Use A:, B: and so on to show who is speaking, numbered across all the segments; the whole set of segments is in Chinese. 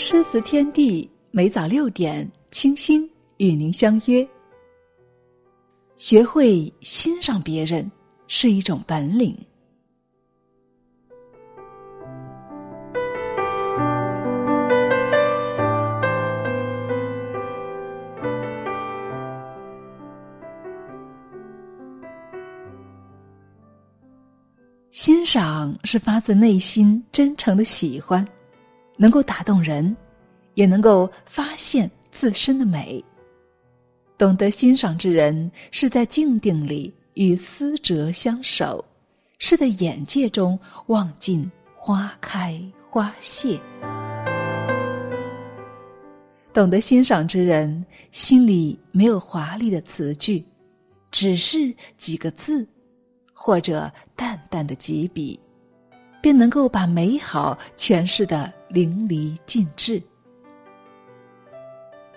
A: 诗词天地，每早六点，清新与您相约。学会欣赏别人是一种本领。欣赏是发自内心、真诚的喜欢。能够打动人，也能够发现自身的美。懂得欣赏之人，是在静定里与思哲相守，是在眼界中望尽花开花谢。懂得欣赏之人，心里没有华丽的词句，只是几个字，或者淡淡的几笔。便能够把美好诠释的淋漓尽致。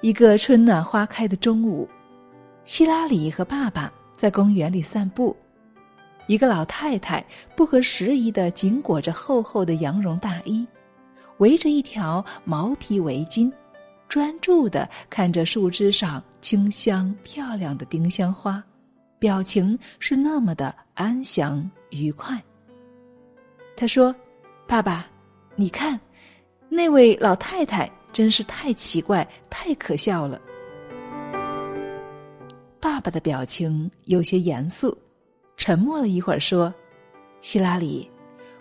A: 一个春暖花开的中午，希拉里和爸爸在公园里散步。一个老太太不合时宜的紧裹着厚厚的羊绒大衣，围着一条毛皮围巾，专注的看着树枝上清香漂亮的丁香花，表情是那么的安详愉快。他说：“爸爸，你看，那位老太太真是太奇怪、太可笑了。”爸爸的表情有些严肃，沉默了一会儿，说：“希拉里，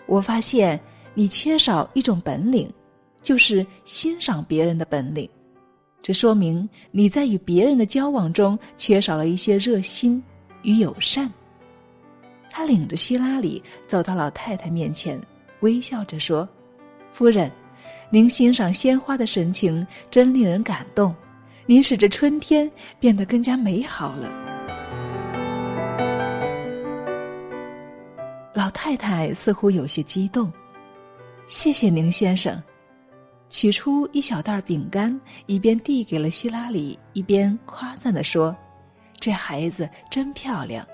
A: 我发现你缺少一种本领，就是欣赏别人的本领。这说明你在与别人的交往中缺少了一些热心与友善。”他领着希拉里走到老太太面前，微笑着说：“夫人，您欣赏鲜花的神情真令人感动，您使这春天变得更加美好了。”老太太似乎有些激动，“谢谢您，先生。”取出一小袋饼干，一边递给了希拉里，一边夸赞的说：“这孩子真漂亮。”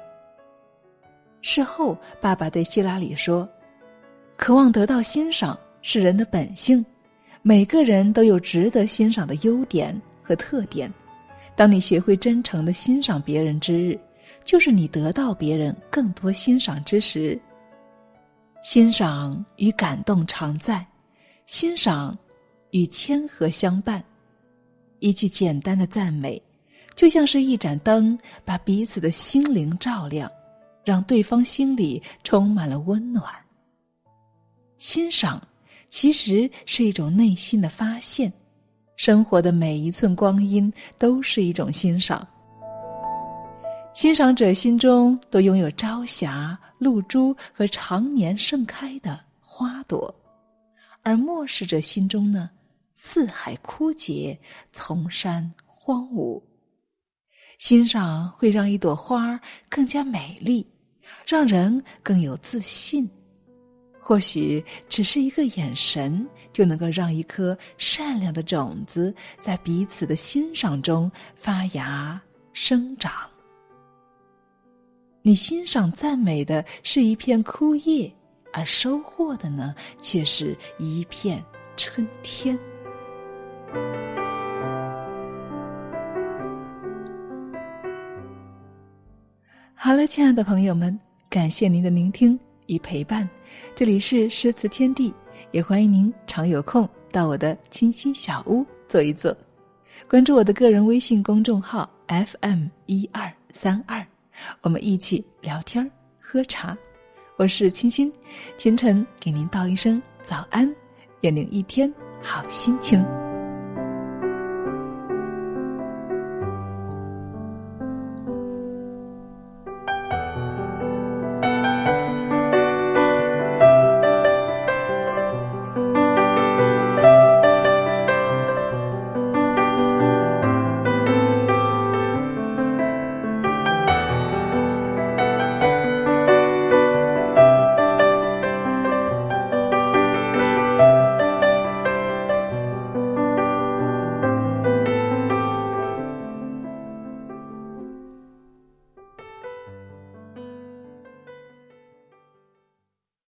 A: 事后，爸爸对希拉里说：“渴望得到欣赏是人的本性，每个人都有值得欣赏的优点和特点。当你学会真诚的欣赏别人之日，就是你得到别人更多欣赏之时。欣赏与感动常在，欣赏与谦和相伴。一句简单的赞美，就像是一盏灯，把彼此的心灵照亮。”让对方心里充满了温暖。欣赏其实是一种内心的发现，生活的每一寸光阴都是一种欣赏。欣赏者心中都拥有朝霞、露珠和常年盛开的花朵，而漠视者心中呢，四海枯竭，丛山荒芜。欣赏会让一朵花更加美丽。让人更有自信，或许只是一个眼神，就能够让一颗善良的种子在彼此的欣赏中发芽生长。你欣赏赞美的是一片枯叶，而收获的呢，却是一片春天。好了，亲爱的朋友们，感谢您的聆听与陪伴。这里是诗词天地，也欢迎您常有空到我的清新小屋坐一坐，关注我的个人微信公众号 FM 一二三二，我们一起聊天喝茶。我是清新，清晨给您道一声早安，愿您一天好心情。